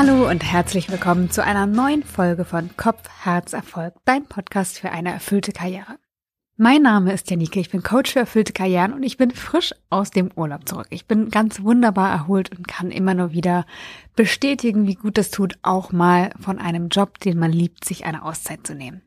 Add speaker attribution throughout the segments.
Speaker 1: Hallo und herzlich willkommen zu einer neuen Folge von Kopf, Herz, Erfolg, dein Podcast für eine erfüllte Karriere. Mein Name ist Janike, ich bin Coach für erfüllte Karrieren und ich bin frisch aus dem Urlaub zurück. Ich bin ganz wunderbar erholt und kann immer nur wieder bestätigen, wie gut es tut, auch mal von einem Job, den man liebt, sich eine Auszeit zu nehmen.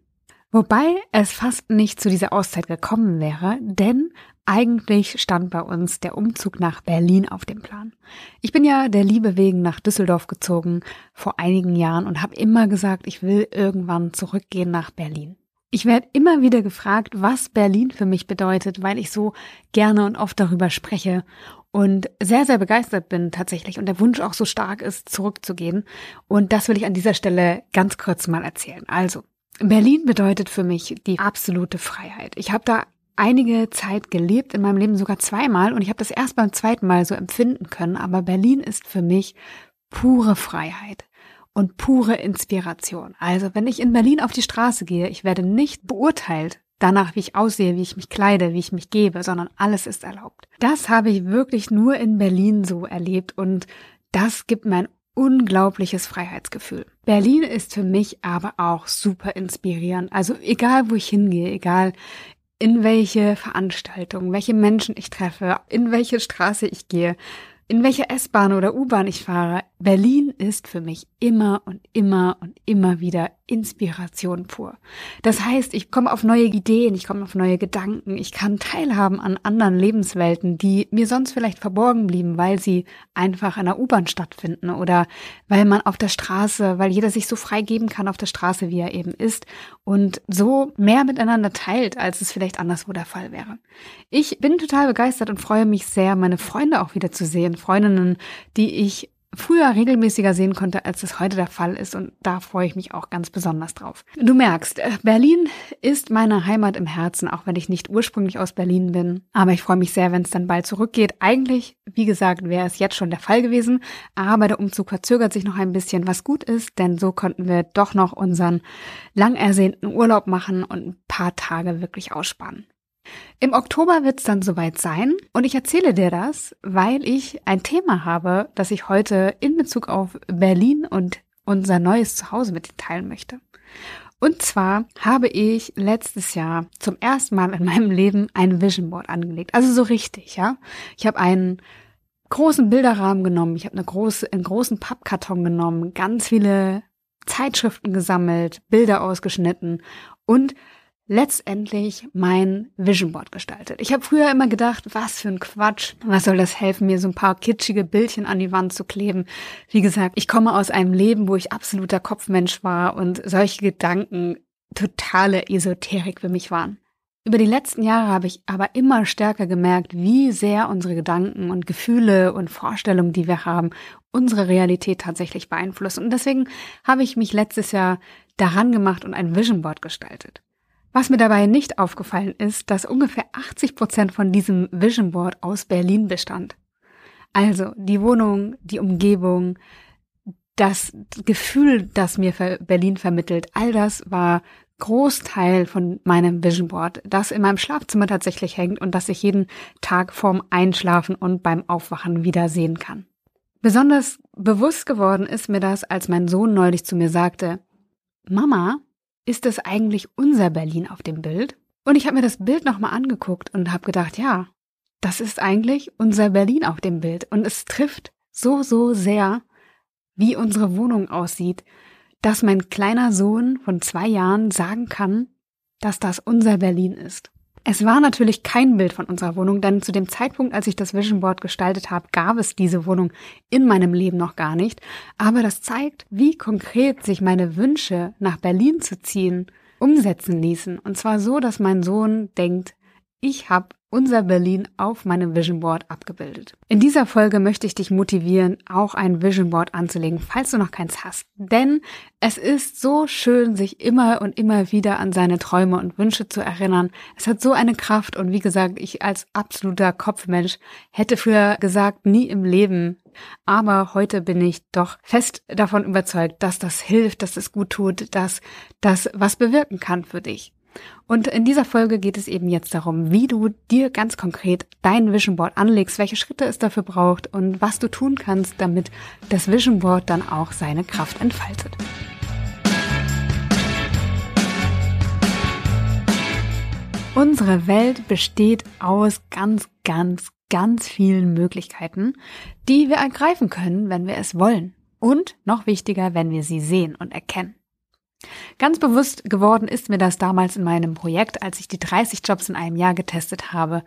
Speaker 1: Wobei es fast nicht zu dieser Auszeit gekommen wäre, denn eigentlich stand bei uns der Umzug nach Berlin auf dem Plan. Ich bin ja der Liebe wegen nach Düsseldorf gezogen vor einigen Jahren und habe immer gesagt, ich will irgendwann zurückgehen nach Berlin. Ich werde immer wieder gefragt, was Berlin für mich bedeutet, weil ich so gerne und oft darüber spreche und sehr, sehr begeistert bin tatsächlich und der Wunsch auch so stark ist, zurückzugehen. Und das will ich an dieser Stelle ganz kurz mal erzählen. Also, Berlin bedeutet für mich die absolute Freiheit. Ich habe da einige Zeit gelebt, in meinem Leben sogar zweimal und ich habe das erst beim zweiten Mal so empfinden können, aber Berlin ist für mich pure Freiheit und pure Inspiration. Also wenn ich in Berlin auf die Straße gehe, ich werde nicht beurteilt danach, wie ich aussehe, wie ich mich kleide, wie ich mich gebe, sondern alles ist erlaubt. Das habe ich wirklich nur in Berlin so erlebt und das gibt mir ein unglaubliches Freiheitsgefühl. Berlin ist für mich aber auch super inspirierend. Also egal, wo ich hingehe, egal in welche Veranstaltung, welche Menschen ich treffe, in welche Straße ich gehe, in welche S-Bahn oder U-Bahn ich fahre, Berlin ist für mich immer und immer und immer wieder Inspiration pur. Das heißt, ich komme auf neue Ideen, ich komme auf neue Gedanken, ich kann teilhaben an anderen Lebenswelten, die mir sonst vielleicht verborgen blieben, weil sie einfach in der U-Bahn stattfinden oder weil man auf der Straße, weil jeder sich so frei geben kann auf der Straße, wie er eben ist und so mehr miteinander teilt, als es vielleicht anderswo der Fall wäre. Ich bin total begeistert und freue mich sehr, meine Freunde auch wieder zu sehen, Freundinnen, die ich früher regelmäßiger sehen konnte, als es heute der Fall ist. Und da freue ich mich auch ganz besonders drauf. Du merkst, äh, Berlin ist meine Heimat im Herzen, auch wenn ich nicht ursprünglich aus Berlin bin. Aber ich freue mich sehr, wenn es dann bald zurückgeht. Eigentlich, wie gesagt, wäre es jetzt schon der Fall gewesen. Aber der Umzug verzögert sich noch ein bisschen, was gut ist, denn so konnten wir doch noch unseren lang ersehnten Urlaub machen und ein paar Tage wirklich ausspannen. Im Oktober wird es dann soweit sein und ich erzähle dir das, weil ich ein Thema habe, das ich heute in Bezug auf Berlin und unser neues Zuhause mit dir teilen möchte. Und zwar habe ich letztes Jahr zum ersten Mal in meinem Leben ein Vision Board angelegt. Also so richtig, ja. Ich habe einen großen Bilderrahmen genommen, ich habe eine große, einen großen Pappkarton genommen, ganz viele Zeitschriften gesammelt, Bilder ausgeschnitten und letztendlich mein Vision Board gestaltet. Ich habe früher immer gedacht, was für ein Quatsch, was soll das helfen, mir so ein paar kitschige Bildchen an die Wand zu kleben. Wie gesagt, ich komme aus einem Leben, wo ich absoluter Kopfmensch war und solche Gedanken totale Esoterik für mich waren. Über die letzten Jahre habe ich aber immer stärker gemerkt, wie sehr unsere Gedanken und Gefühle und Vorstellungen, die wir haben, unsere Realität tatsächlich beeinflussen. Und deswegen habe ich mich letztes Jahr daran gemacht und ein Vision Board gestaltet. Was mir dabei nicht aufgefallen ist, dass ungefähr 80 Prozent von diesem Vision Board aus Berlin bestand. Also die Wohnung, die Umgebung, das Gefühl, das mir Berlin vermittelt, all das war Großteil von meinem Vision Board, das in meinem Schlafzimmer tatsächlich hängt und das ich jeden Tag vorm Einschlafen und beim Aufwachen wieder sehen kann. Besonders bewusst geworden ist mir das, als mein Sohn neulich zu mir sagte, Mama, ist das eigentlich unser Berlin auf dem Bild? Und ich habe mir das Bild nochmal angeguckt und habe gedacht, ja, das ist eigentlich unser Berlin auf dem Bild. Und es trifft so, so sehr, wie unsere Wohnung aussieht, dass mein kleiner Sohn von zwei Jahren sagen kann, dass das unser Berlin ist. Es war natürlich kein Bild von unserer Wohnung, denn zu dem Zeitpunkt, als ich das Vision Board gestaltet habe, gab es diese Wohnung in meinem Leben noch gar nicht. Aber das zeigt, wie konkret sich meine Wünsche, nach Berlin zu ziehen, umsetzen ließen. Und zwar so, dass mein Sohn denkt, ich habe unser Berlin auf meinem Vision Board abgebildet. In dieser Folge möchte ich dich motivieren, auch ein Vision Board anzulegen, falls du noch keins hast. Denn es ist so schön, sich immer und immer wieder an seine Träume und Wünsche zu erinnern. Es hat so eine Kraft und wie gesagt, ich als absoluter Kopfmensch hätte früher gesagt, nie im Leben. Aber heute bin ich doch fest davon überzeugt, dass das hilft, dass es gut tut, dass das was bewirken kann für dich. Und in dieser Folge geht es eben jetzt darum, wie du dir ganz konkret dein Vision Board anlegst, welche Schritte es dafür braucht und was du tun kannst, damit das Vision Board dann auch seine Kraft entfaltet. Unsere Welt besteht aus ganz, ganz, ganz vielen Möglichkeiten, die wir ergreifen können, wenn wir es wollen. Und noch wichtiger, wenn wir sie sehen und erkennen. Ganz bewusst geworden ist mir das damals in meinem Projekt, als ich die 30 Jobs in einem Jahr getestet habe.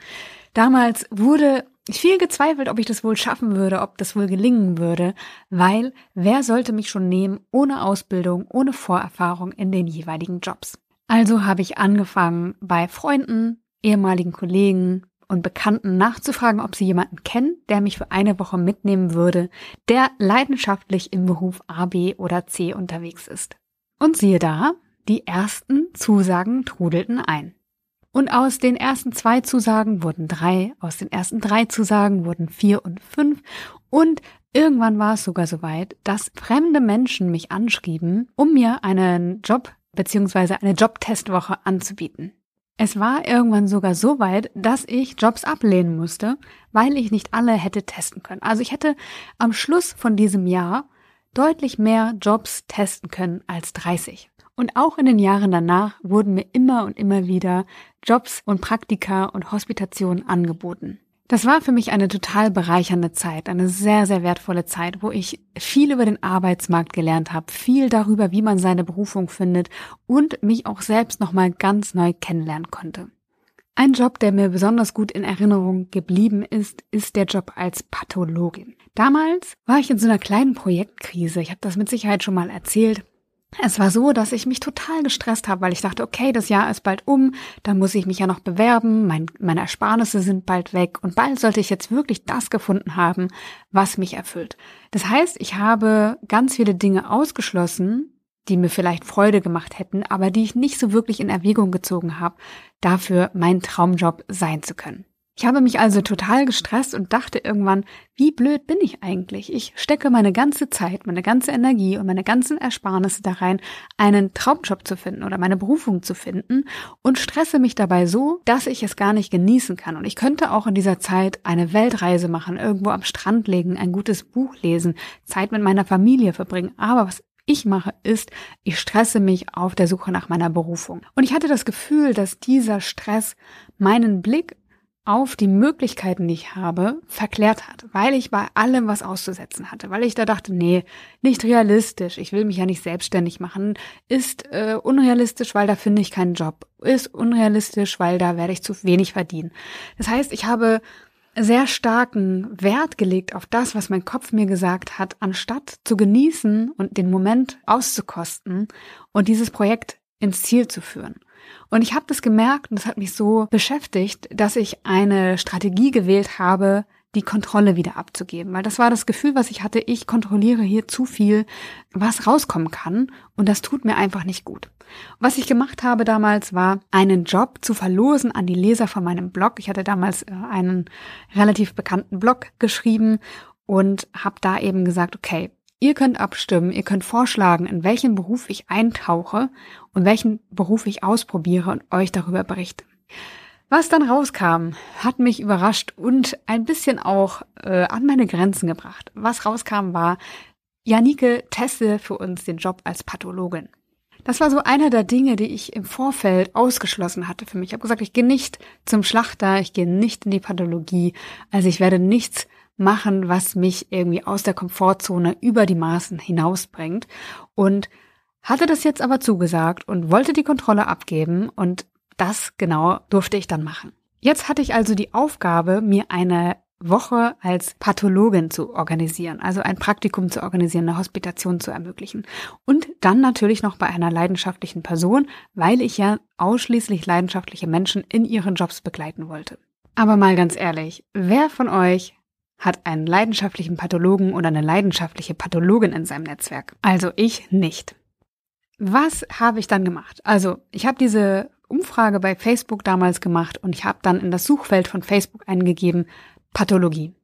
Speaker 1: Damals wurde viel gezweifelt, ob ich das wohl schaffen würde, ob das wohl gelingen würde, weil wer sollte mich schon nehmen ohne Ausbildung, ohne Vorerfahrung in den jeweiligen Jobs. Also habe ich angefangen, bei Freunden, ehemaligen Kollegen und Bekannten nachzufragen, ob sie jemanden kennen, der mich für eine Woche mitnehmen würde, der leidenschaftlich im Beruf A, B oder C unterwegs ist. Und siehe da, die ersten Zusagen trudelten ein. Und aus den ersten zwei Zusagen wurden drei, aus den ersten drei Zusagen wurden vier und fünf und irgendwann war es sogar so weit, dass fremde Menschen mich anschrieben, um mir einen Job bzw. eine Jobtestwoche anzubieten. Es war irgendwann sogar so weit, dass ich Jobs ablehnen musste, weil ich nicht alle hätte testen können. Also ich hätte am Schluss von diesem Jahr deutlich mehr Jobs testen können als 30. Und auch in den Jahren danach wurden mir immer und immer wieder Jobs und Praktika und Hospitationen angeboten. Das war für mich eine total bereichernde Zeit, eine sehr, sehr wertvolle Zeit, wo ich viel über den Arbeitsmarkt gelernt habe, viel darüber, wie man seine Berufung findet und mich auch selbst nochmal ganz neu kennenlernen konnte. Ein Job, der mir besonders gut in Erinnerung geblieben ist, ist der Job als Pathologin. Damals war ich in so einer kleinen Projektkrise. Ich habe das mit Sicherheit schon mal erzählt. Es war so, dass ich mich total gestresst habe, weil ich dachte, okay, das Jahr ist bald um, dann muss ich mich ja noch bewerben, mein, meine Ersparnisse sind bald weg und bald sollte ich jetzt wirklich das gefunden haben, was mich erfüllt. Das heißt, ich habe ganz viele Dinge ausgeschlossen, die mir vielleicht Freude gemacht hätten, aber die ich nicht so wirklich in Erwägung gezogen habe, dafür mein Traumjob sein zu können. Ich habe mich also total gestresst und dachte irgendwann, wie blöd bin ich eigentlich? Ich stecke meine ganze Zeit, meine ganze Energie und meine ganzen Ersparnisse da rein, einen Traumjob zu finden oder meine Berufung zu finden und stresse mich dabei so, dass ich es gar nicht genießen kann. Und ich könnte auch in dieser Zeit eine Weltreise machen, irgendwo am Strand legen, ein gutes Buch lesen, Zeit mit meiner Familie verbringen. Aber was ich mache, ist, ich stresse mich auf der Suche nach meiner Berufung. Und ich hatte das Gefühl, dass dieser Stress meinen Blick auf die Möglichkeiten, die ich habe, verklärt hat, weil ich bei allem was auszusetzen hatte, weil ich da dachte, nee, nicht realistisch, ich will mich ja nicht selbstständig machen, ist äh, unrealistisch, weil da finde ich keinen Job, ist unrealistisch, weil da werde ich zu wenig verdienen. Das heißt, ich habe sehr starken Wert gelegt auf das, was mein Kopf mir gesagt hat, anstatt zu genießen und den Moment auszukosten und dieses Projekt ins Ziel zu führen. Und ich habe das gemerkt und das hat mich so beschäftigt, dass ich eine Strategie gewählt habe, die Kontrolle wieder abzugeben. Weil das war das Gefühl, was ich hatte, ich kontrolliere hier zu viel, was rauskommen kann. Und das tut mir einfach nicht gut. Was ich gemacht habe damals war, einen Job zu verlosen an die Leser von meinem Blog. Ich hatte damals äh, einen relativ bekannten Blog geschrieben und habe da eben gesagt, okay, ihr könnt abstimmen, ihr könnt vorschlagen, in welchen Beruf ich eintauche und welchen Beruf ich ausprobiere und euch darüber berichte. Was dann rauskam, hat mich überrascht und ein bisschen auch äh, an meine Grenzen gebracht. Was rauskam war, Janike teste für uns den Job als Pathologin. Das war so einer der Dinge, die ich im Vorfeld ausgeschlossen hatte für mich. Ich habe gesagt, ich gehe nicht zum Schlachter, ich gehe nicht in die Pathologie, also ich werde nichts machen, was mich irgendwie aus der Komfortzone über die Maßen hinausbringt. Und hatte das jetzt aber zugesagt und wollte die Kontrolle abgeben und das genau durfte ich dann machen. Jetzt hatte ich also die Aufgabe, mir eine Woche als Pathologin zu organisieren, also ein Praktikum zu organisieren, eine Hospitation zu ermöglichen. Und dann natürlich noch bei einer leidenschaftlichen Person, weil ich ja ausschließlich leidenschaftliche Menschen in ihren Jobs begleiten wollte. Aber mal ganz ehrlich, wer von euch hat einen leidenschaftlichen Pathologen oder eine leidenschaftliche Pathologin in seinem Netzwerk? Also ich nicht. Was habe ich dann gemacht? Also ich habe diese Umfrage bei Facebook damals gemacht und ich habe dann in das Suchfeld von Facebook eingegeben Pathologie.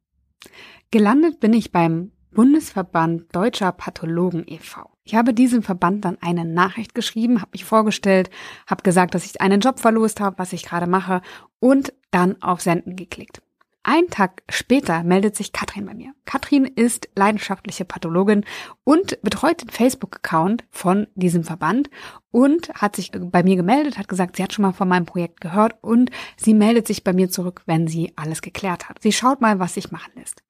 Speaker 1: Gelandet bin ich beim Bundesverband Deutscher Pathologen e.V. Ich habe diesem Verband dann eine Nachricht geschrieben, habe mich vorgestellt, habe gesagt, dass ich einen Job verlost habe, was ich gerade mache und dann auf Senden geklickt. Ein Tag später meldet sich Katrin bei mir. Katrin ist leidenschaftliche Pathologin und betreut den Facebook-Account von diesem Verband und hat sich bei mir gemeldet, hat gesagt, sie hat schon mal von meinem Projekt gehört und sie meldet sich bei mir zurück, wenn sie alles geklärt hat. Sie schaut mal, was sich machen lässt.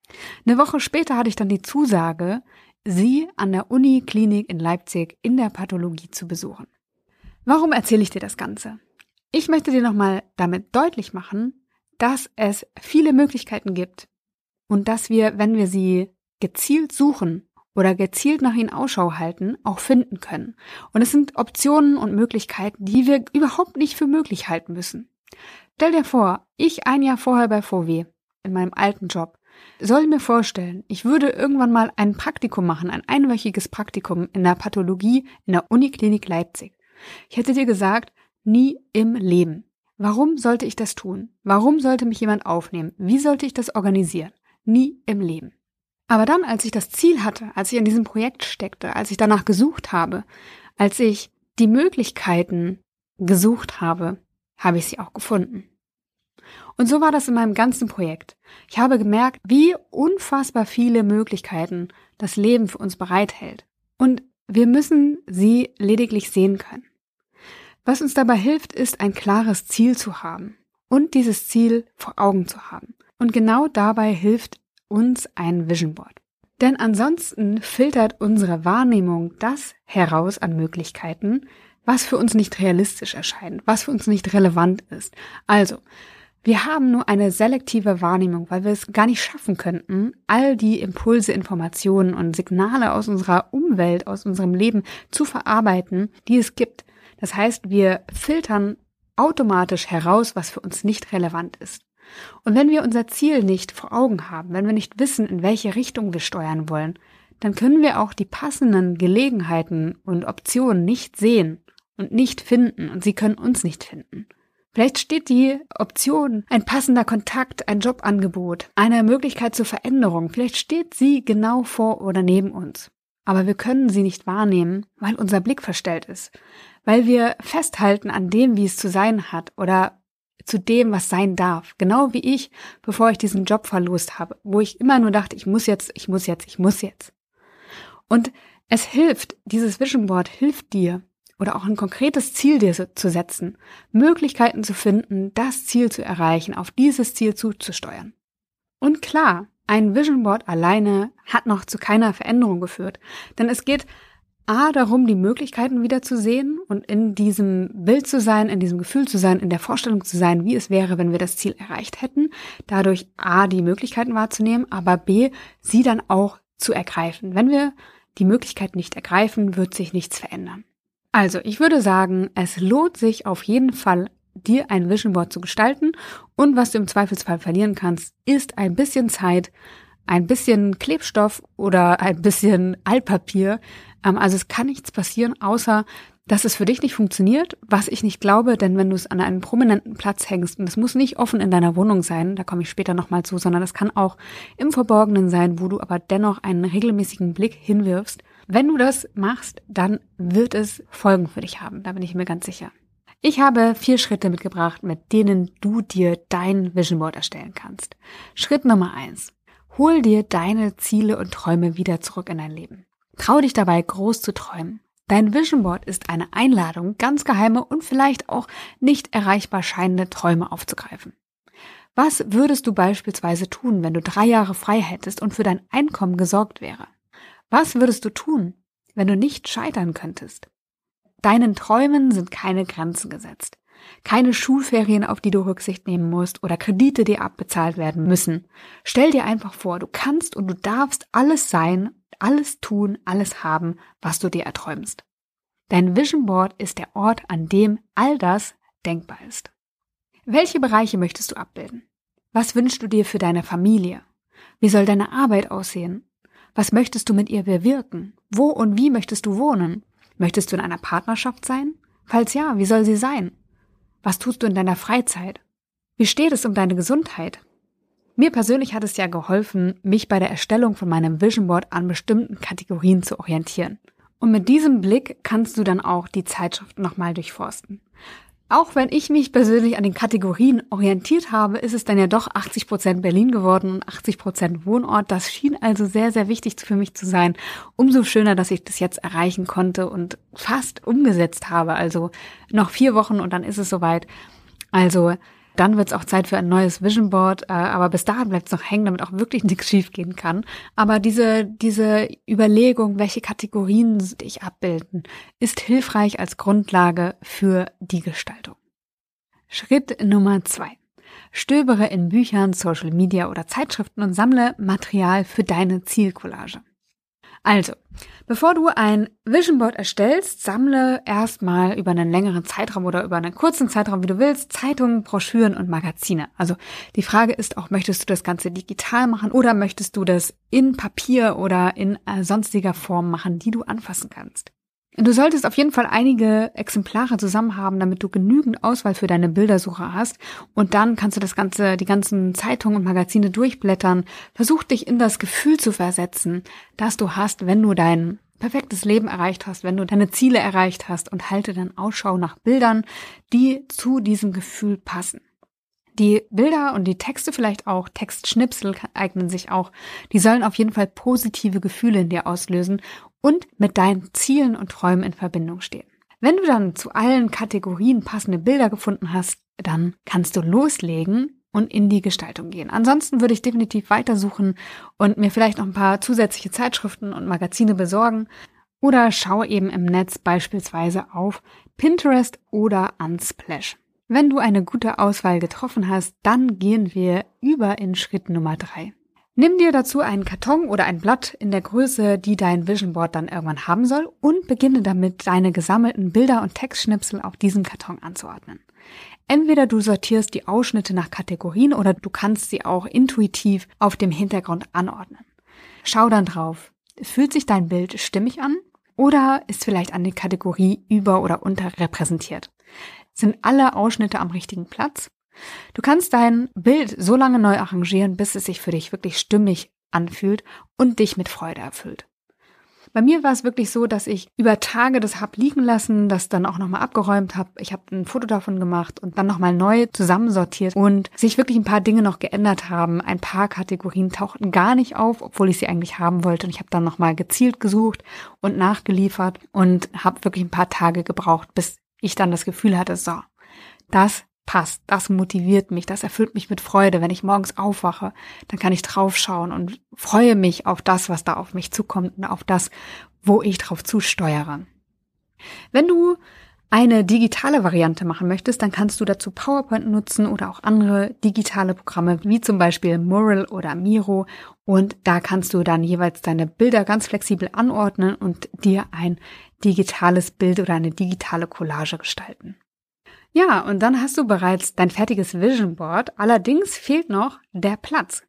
Speaker 1: Eine Woche später hatte ich dann die Zusage, sie an der Uniklinik in Leipzig in der Pathologie zu besuchen. Warum erzähle ich dir das Ganze? Ich möchte dir nochmal damit deutlich machen, dass es viele Möglichkeiten gibt und dass wir, wenn wir sie gezielt suchen oder gezielt nach ihnen Ausschau halten, auch finden können. Und es sind Optionen und Möglichkeiten, die wir überhaupt nicht für möglich halten müssen. Stell dir vor, ich ein Jahr vorher bei VW, in meinem alten Job, soll mir vorstellen, ich würde irgendwann mal ein Praktikum machen, ein einwöchiges Praktikum in der Pathologie in der Uniklinik Leipzig. Ich hätte dir gesagt, nie im Leben. Warum sollte ich das tun? Warum sollte mich jemand aufnehmen? Wie sollte ich das organisieren? Nie im Leben. Aber dann, als ich das Ziel hatte, als ich in diesem Projekt steckte, als ich danach gesucht habe, als ich die Möglichkeiten gesucht habe, habe ich sie auch gefunden. Und so war das in meinem ganzen Projekt. Ich habe gemerkt, wie unfassbar viele Möglichkeiten das Leben für uns bereithält. Und wir müssen sie lediglich sehen können. Was uns dabei hilft, ist ein klares Ziel zu haben und dieses Ziel vor Augen zu haben. Und genau dabei hilft uns ein Vision Board. Denn ansonsten filtert unsere Wahrnehmung das heraus an Möglichkeiten, was für uns nicht realistisch erscheint, was für uns nicht relevant ist. Also, wir haben nur eine selektive Wahrnehmung, weil wir es gar nicht schaffen könnten, all die Impulse, Informationen und Signale aus unserer Umwelt, aus unserem Leben zu verarbeiten, die es gibt. Das heißt, wir filtern automatisch heraus, was für uns nicht relevant ist. Und wenn wir unser Ziel nicht vor Augen haben, wenn wir nicht wissen, in welche Richtung wir steuern wollen, dann können wir auch die passenden Gelegenheiten und Optionen nicht sehen und nicht finden und sie können uns nicht finden. Vielleicht steht die Option, ein passender Kontakt, ein Jobangebot, eine Möglichkeit zur Veränderung, vielleicht steht sie genau vor oder neben uns. Aber wir können sie nicht wahrnehmen, weil unser Blick verstellt ist, weil wir festhalten an dem, wie es zu sein hat oder zu dem, was sein darf. Genau wie ich, bevor ich diesen Job verlost habe, wo ich immer nur dachte, ich muss jetzt, ich muss jetzt, ich muss jetzt. Und es hilft, dieses Vision Board hilft dir, oder auch ein konkretes Ziel dir zu setzen, Möglichkeiten zu finden, das Ziel zu erreichen, auf dieses Ziel zuzusteuern. Und klar, ein Vision Board alleine hat noch zu keiner Veränderung geführt, denn es geht A darum, die Möglichkeiten wieder zu sehen und in diesem Bild zu sein, in diesem Gefühl zu sein, in der Vorstellung zu sein, wie es wäre, wenn wir das Ziel erreicht hätten. Dadurch A, die Möglichkeiten wahrzunehmen, aber B, sie dann auch zu ergreifen. Wenn wir die Möglichkeit nicht ergreifen, wird sich nichts verändern. Also, ich würde sagen, es lohnt sich auf jeden Fall, dir ein Vision Board zu gestalten und was du im Zweifelsfall verlieren kannst, ist ein bisschen Zeit, ein bisschen Klebstoff oder ein bisschen Altpapier. Ähm, also es kann nichts passieren, außer dass es für dich nicht funktioniert, was ich nicht glaube, denn wenn du es an einem prominenten Platz hängst, und es muss nicht offen in deiner Wohnung sein, da komme ich später nochmal zu, sondern es kann auch im Verborgenen sein, wo du aber dennoch einen regelmäßigen Blick hinwirfst. Wenn du das machst, dann wird es Folgen für dich haben, da bin ich mir ganz sicher. Ich habe vier Schritte mitgebracht, mit denen du dir dein Vision Board erstellen kannst. Schritt Nummer eins. Hol dir deine Ziele und Träume wieder zurück in dein Leben. Trau dich dabei, groß zu träumen. Dein Vision Board ist eine Einladung, ganz geheime und vielleicht auch nicht erreichbar scheinende Träume aufzugreifen. Was würdest du beispielsweise tun, wenn du drei Jahre frei hättest und für dein Einkommen gesorgt wäre? Was würdest du tun, wenn du nicht scheitern könntest? Deinen Träumen sind keine Grenzen gesetzt keine Schulferien, auf die du Rücksicht nehmen musst oder Kredite, die abbezahlt werden müssen. Stell dir einfach vor, du kannst und du darfst alles sein, alles tun, alles haben, was du dir erträumst. Dein Vision Board ist der Ort, an dem all das denkbar ist. Welche Bereiche möchtest du abbilden? Was wünschst du dir für deine Familie? Wie soll deine Arbeit aussehen? Was möchtest du mit ihr bewirken? Wo und wie möchtest du wohnen? Möchtest du in einer Partnerschaft sein? Falls ja, wie soll sie sein? Was tust du in deiner Freizeit? Wie steht es um deine Gesundheit? Mir persönlich hat es ja geholfen, mich bei der Erstellung von meinem Vision Board an bestimmten Kategorien zu orientieren. Und mit diesem Blick kannst du dann auch die Zeitschrift nochmal durchforsten. Auch wenn ich mich persönlich an den Kategorien orientiert habe, ist es dann ja doch 80 Prozent Berlin geworden und 80 Prozent Wohnort. Das schien also sehr, sehr wichtig für mich zu sein. Umso schöner, dass ich das jetzt erreichen konnte und fast umgesetzt habe. Also noch vier Wochen und dann ist es soweit. Also dann wird es auch Zeit für ein neues Vision Board, äh, aber bis dahin bleibt es noch hängen, damit auch wirklich nichts schiefgehen kann. Aber diese, diese Überlegung, welche Kategorien dich abbilden, ist hilfreich als Grundlage für die Gestaltung. Schritt Nummer zwei. Stöbere in Büchern, Social Media oder Zeitschriften und sammle Material für deine Zielcollage. Also, bevor du ein Vision Board erstellst, sammle erstmal über einen längeren Zeitraum oder über einen kurzen Zeitraum, wie du willst, Zeitungen, Broschüren und Magazine. Also die Frage ist auch, möchtest du das Ganze digital machen oder möchtest du das in Papier oder in äh, sonstiger Form machen, die du anfassen kannst? Du solltest auf jeden Fall einige Exemplare zusammen haben, damit du genügend Auswahl für deine Bildersuche hast. Und dann kannst du das Ganze, die ganzen Zeitungen und Magazine durchblättern. Versuch dich in das Gefühl zu versetzen, das du hast, wenn du dein perfektes Leben erreicht hast, wenn du deine Ziele erreicht hast und halte dann Ausschau nach Bildern, die zu diesem Gefühl passen. Die Bilder und die Texte vielleicht auch, Textschnipsel eignen sich auch, die sollen auf jeden Fall positive Gefühle in dir auslösen und mit deinen Zielen und Träumen in Verbindung stehen. Wenn du dann zu allen Kategorien passende Bilder gefunden hast, dann kannst du loslegen und in die Gestaltung gehen. Ansonsten würde ich definitiv weitersuchen und mir vielleicht noch ein paar zusätzliche Zeitschriften und Magazine besorgen oder schau eben im Netz beispielsweise auf Pinterest oder Unsplash. Wenn du eine gute Auswahl getroffen hast, dann gehen wir über in Schritt Nummer drei. Nimm dir dazu einen Karton oder ein Blatt in der Größe, die dein Vision Board dann irgendwann haben soll und beginne damit, deine gesammelten Bilder und Textschnipsel auf diesem Karton anzuordnen. Entweder du sortierst die Ausschnitte nach Kategorien oder du kannst sie auch intuitiv auf dem Hintergrund anordnen. Schau dann drauf. Fühlt sich dein Bild stimmig an? Oder ist vielleicht eine Kategorie über- oder unterrepräsentiert? Sind alle Ausschnitte am richtigen Platz? Du kannst dein Bild so lange neu arrangieren, bis es sich für dich wirklich stimmig anfühlt und dich mit Freude erfüllt. Bei mir war es wirklich so, dass ich über Tage das hab liegen lassen, das dann auch nochmal abgeräumt habe. Ich habe ein Foto davon gemacht und dann nochmal neu zusammensortiert und sich wirklich ein paar Dinge noch geändert haben. Ein paar Kategorien tauchten gar nicht auf, obwohl ich sie eigentlich haben wollte. Und ich habe dann nochmal gezielt gesucht und nachgeliefert und habe wirklich ein paar Tage gebraucht, bis ich dann das Gefühl hatte, so, das passt, das motiviert mich, das erfüllt mich mit Freude. Wenn ich morgens aufwache, dann kann ich draufschauen und freue mich auf das, was da auf mich zukommt und auf das, wo ich drauf zusteuere. Wenn du eine digitale Variante machen möchtest, dann kannst du dazu PowerPoint nutzen oder auch andere digitale Programme, wie zum Beispiel Mural oder Miro. Und da kannst du dann jeweils deine Bilder ganz flexibel anordnen und dir ein digitales Bild oder eine digitale Collage gestalten. Ja, und dann hast du bereits dein fertiges Vision Board. Allerdings fehlt noch der Platz.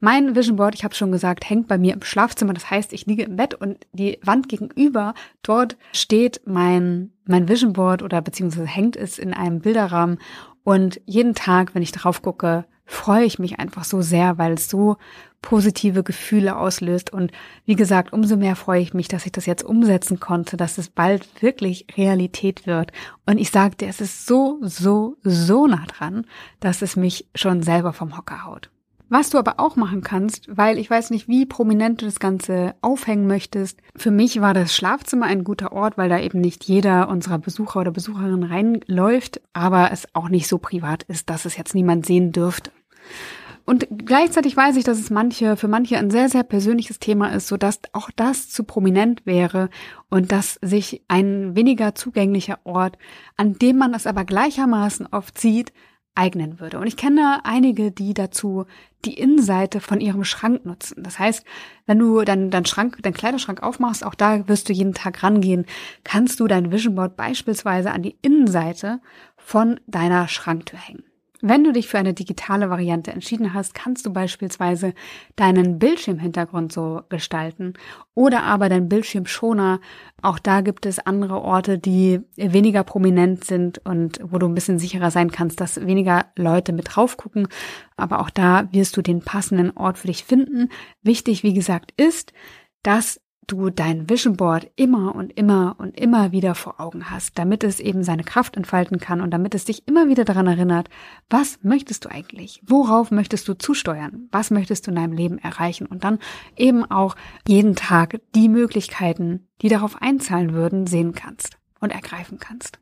Speaker 1: Mein Vision Board, ich habe schon gesagt, hängt bei mir im Schlafzimmer. Das heißt, ich liege im Bett und die Wand gegenüber, dort steht mein, mein Vision Board oder beziehungsweise hängt es in einem Bilderrahmen. Und jeden Tag, wenn ich drauf gucke, freue ich mich einfach so sehr, weil es so positive Gefühle auslöst. Und wie gesagt, umso mehr freue ich mich, dass ich das jetzt umsetzen konnte, dass es bald wirklich Realität wird. Und ich sagte, es ist so, so, so nah dran, dass es mich schon selber vom Hocker haut. Was du aber auch machen kannst, weil ich weiß nicht, wie prominent du das Ganze aufhängen möchtest. Für mich war das Schlafzimmer ein guter Ort, weil da eben nicht jeder unserer Besucher oder Besucherin reinläuft, aber es auch nicht so privat ist, dass es jetzt niemand sehen dürfte. Und gleichzeitig weiß ich, dass es manche, für manche ein sehr, sehr persönliches Thema ist, so dass auch das zu prominent wäre und dass sich ein weniger zugänglicher Ort, an dem man es aber gleichermaßen oft sieht, eignen würde. Und ich kenne einige, die dazu die Innenseite von ihrem Schrank nutzen. Das heißt, wenn du dann deinen Schrank, deinen Kleiderschrank aufmachst, auch da wirst du jeden Tag rangehen, kannst du dein Vision Board beispielsweise an die Innenseite von deiner Schranktür hängen. Wenn du dich für eine digitale Variante entschieden hast, kannst du beispielsweise deinen Bildschirmhintergrund so gestalten oder aber dein Bildschirmschoner. Auch da gibt es andere Orte, die weniger prominent sind und wo du ein bisschen sicherer sein kannst, dass weniger Leute mit drauf gucken. Aber auch da wirst du den passenden Ort für dich finden. Wichtig, wie gesagt, ist, dass du dein Vision Board immer und immer und immer wieder vor Augen hast, damit es eben seine Kraft entfalten kann und damit es dich immer wieder daran erinnert, was möchtest du eigentlich? Worauf möchtest du zusteuern? Was möchtest du in deinem Leben erreichen? Und dann eben auch jeden Tag die Möglichkeiten, die darauf einzahlen würden, sehen kannst und ergreifen kannst.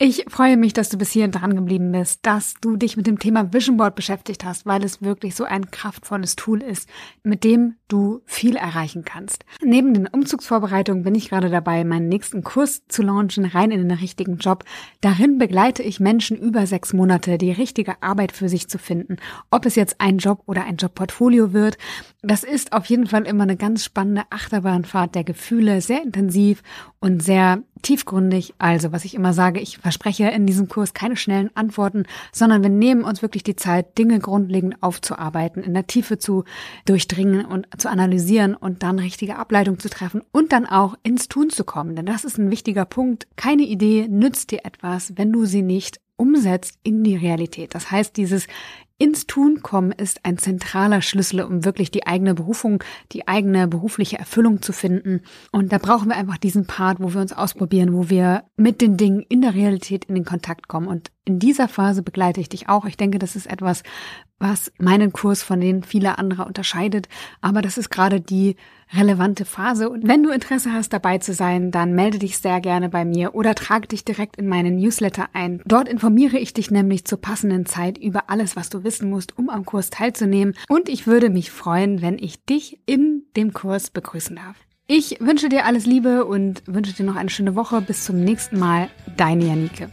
Speaker 1: Ich freue mich, dass du bis hierhin dran geblieben bist, dass du dich mit dem Thema Vision Board beschäftigt hast, weil es wirklich so ein kraftvolles Tool ist, mit dem du viel erreichen kannst. Neben den Umzugsvorbereitungen bin ich gerade dabei, meinen nächsten Kurs zu launchen, rein in den richtigen Job. Darin begleite ich Menschen über sechs Monate, die richtige Arbeit für sich zu finden. Ob es jetzt ein Job oder ein Jobportfolio wird, das ist auf jeden Fall immer eine ganz spannende Achterbahnfahrt der Gefühle, sehr intensiv und sehr tiefgründig. Also, was ich immer sage, ich verspreche in diesem Kurs keine schnellen Antworten, sondern wir nehmen uns wirklich die Zeit, Dinge grundlegend aufzuarbeiten, in der Tiefe zu durchdringen und zu analysieren und dann richtige Ableitung zu treffen und dann auch ins Tun zu kommen. Denn das ist ein wichtiger Punkt. Keine Idee nützt dir etwas, wenn du sie nicht umsetzt in die Realität. Das heißt, dieses ins Tun kommen ist ein zentraler Schlüssel, um wirklich die eigene Berufung, die eigene berufliche Erfüllung zu finden. Und da brauchen wir einfach diesen Part, wo wir uns ausprobieren, wo wir mit den Dingen in der Realität in den Kontakt kommen. Und in dieser Phase begleite ich dich auch. Ich denke, das ist etwas, was meinen Kurs von den vieler anderer unterscheidet. Aber das ist gerade die relevante Phase. Und wenn du Interesse hast, dabei zu sein, dann melde dich sehr gerne bei mir oder trage dich direkt in meinen Newsletter ein. Dort informiere ich dich nämlich zur passenden Zeit über alles, was du wissen musst, um am Kurs teilzunehmen. Und ich würde mich freuen, wenn ich dich in dem Kurs begrüßen darf. Ich wünsche dir alles Liebe und wünsche dir noch eine schöne Woche. Bis zum nächsten Mal. Deine Janike.